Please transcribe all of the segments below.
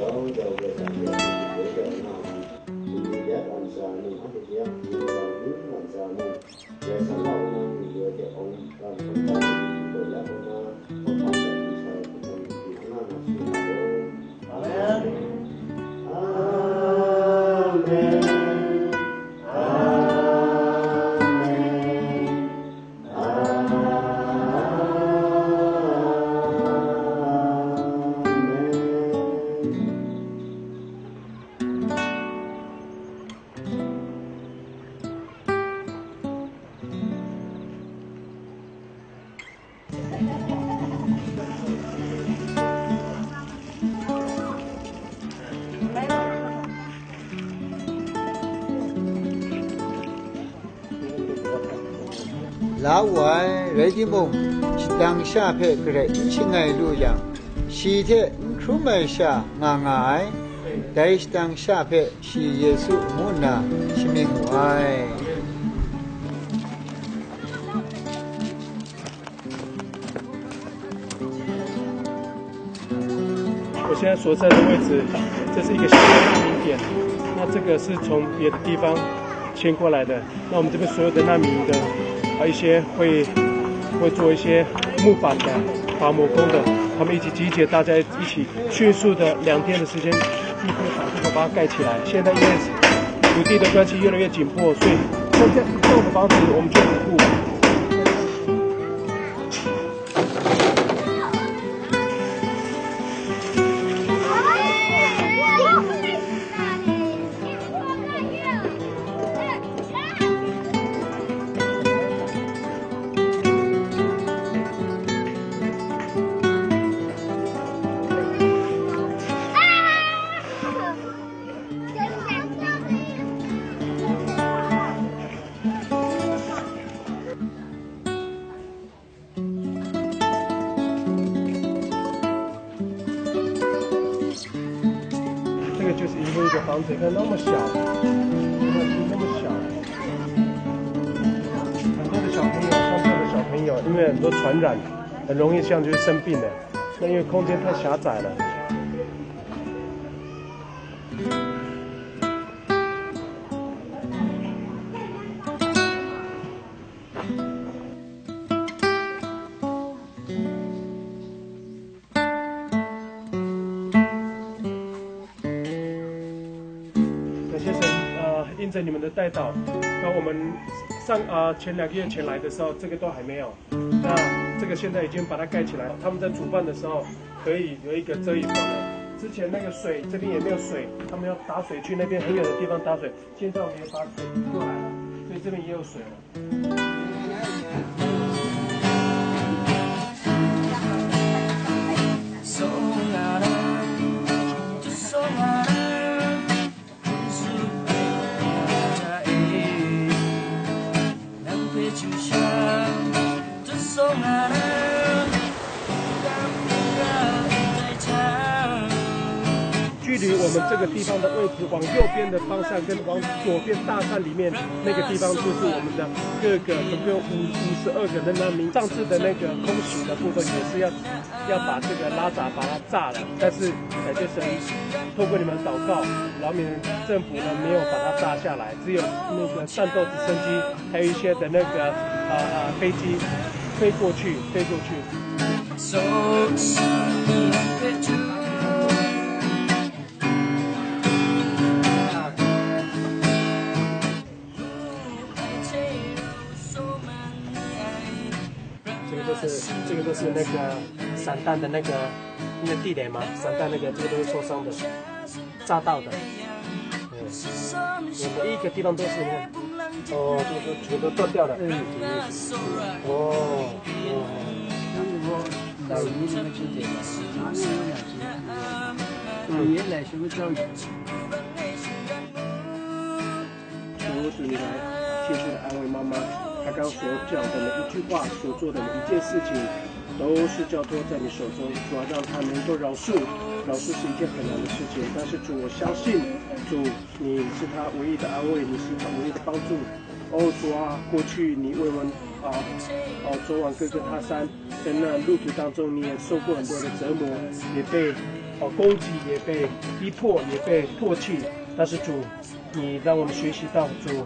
Bau jauhnya. 老外瑞的梦是当下拍个来亲爱路样，西天出门下俺爱，但是当下拍是耶稣母那是命爱。我现在所在的位置，这是一个新的难民点，那这个是从别的地方迁过来的，那我们这边所有的难民的。还有一些会会做一些木板的、伐木工的，他们一起集结，大家一起迅速的两天的时间，一会把这个把它盖起来。现在因为土地的关系越来越紧迫，所以现在这样的房子我们就不房子看那么小，你看那么小，很多的小朋友，乡下的小朋友，因为很多传染，很容易像就生病的，那因为空间太狭窄了。在你们的带导，那我们上啊前两个月前来的时候，这个都还没有。那这个现在已经把它盖起来。他们在煮饭的时候可以有一个遮雨棚。之前那个水这边也没有水，他们要打水去那边很远的地方打水。现在我们也把水过来了，所以这边也有水了。距离我们这个地方的位置，往右边的方向跟往左边大山里面那个地方，就是我们的各个总共五五十二个人难民。上次的那个空袭的部分也是要要把这个拉闸把它炸了，但是呃就是透过你们祷告，老缅政府呢没有把它炸下来，只有那个战斗直升机还有一些的那个啊啊飞机飞过去飞过去。这个都是那个散弹的那个那个地雷嘛，散弹那个这个都是受伤的，炸到的。嗯，每一个地方都是，你看，哦，都都全都断掉了。嗯，哦，哦，那我来你那个清洁，哪里有两斤？嗯，原来什么教育？求主你来，谢谢的安慰妈妈。他所讲的每一句话，所做的每一件事情，都是交托在你手中。主要让他能够饶恕，饶恕是一件很难的事情。但是主，我相信主，你是他唯一的安慰，你是他唯一的帮助。哦，主啊，过去你为我们啊，哦，昨晚各个他山，在那路途当中，你也受过很多的折磨，也被哦攻击，也被逼迫，也被唾弃。但是主，你让我们学习到主，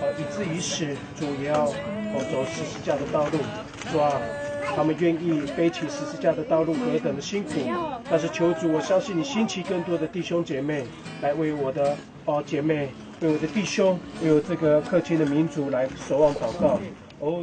呃，以至于死，主也要哦走十字架的道路，主啊，他们愿意背起十字架的道路何等的辛苦。但是求主，我相信你兴起更多的弟兄姐妹来为我的哦姐妹，为我的弟兄，为我这个客卿的民族来守望祷告。哦。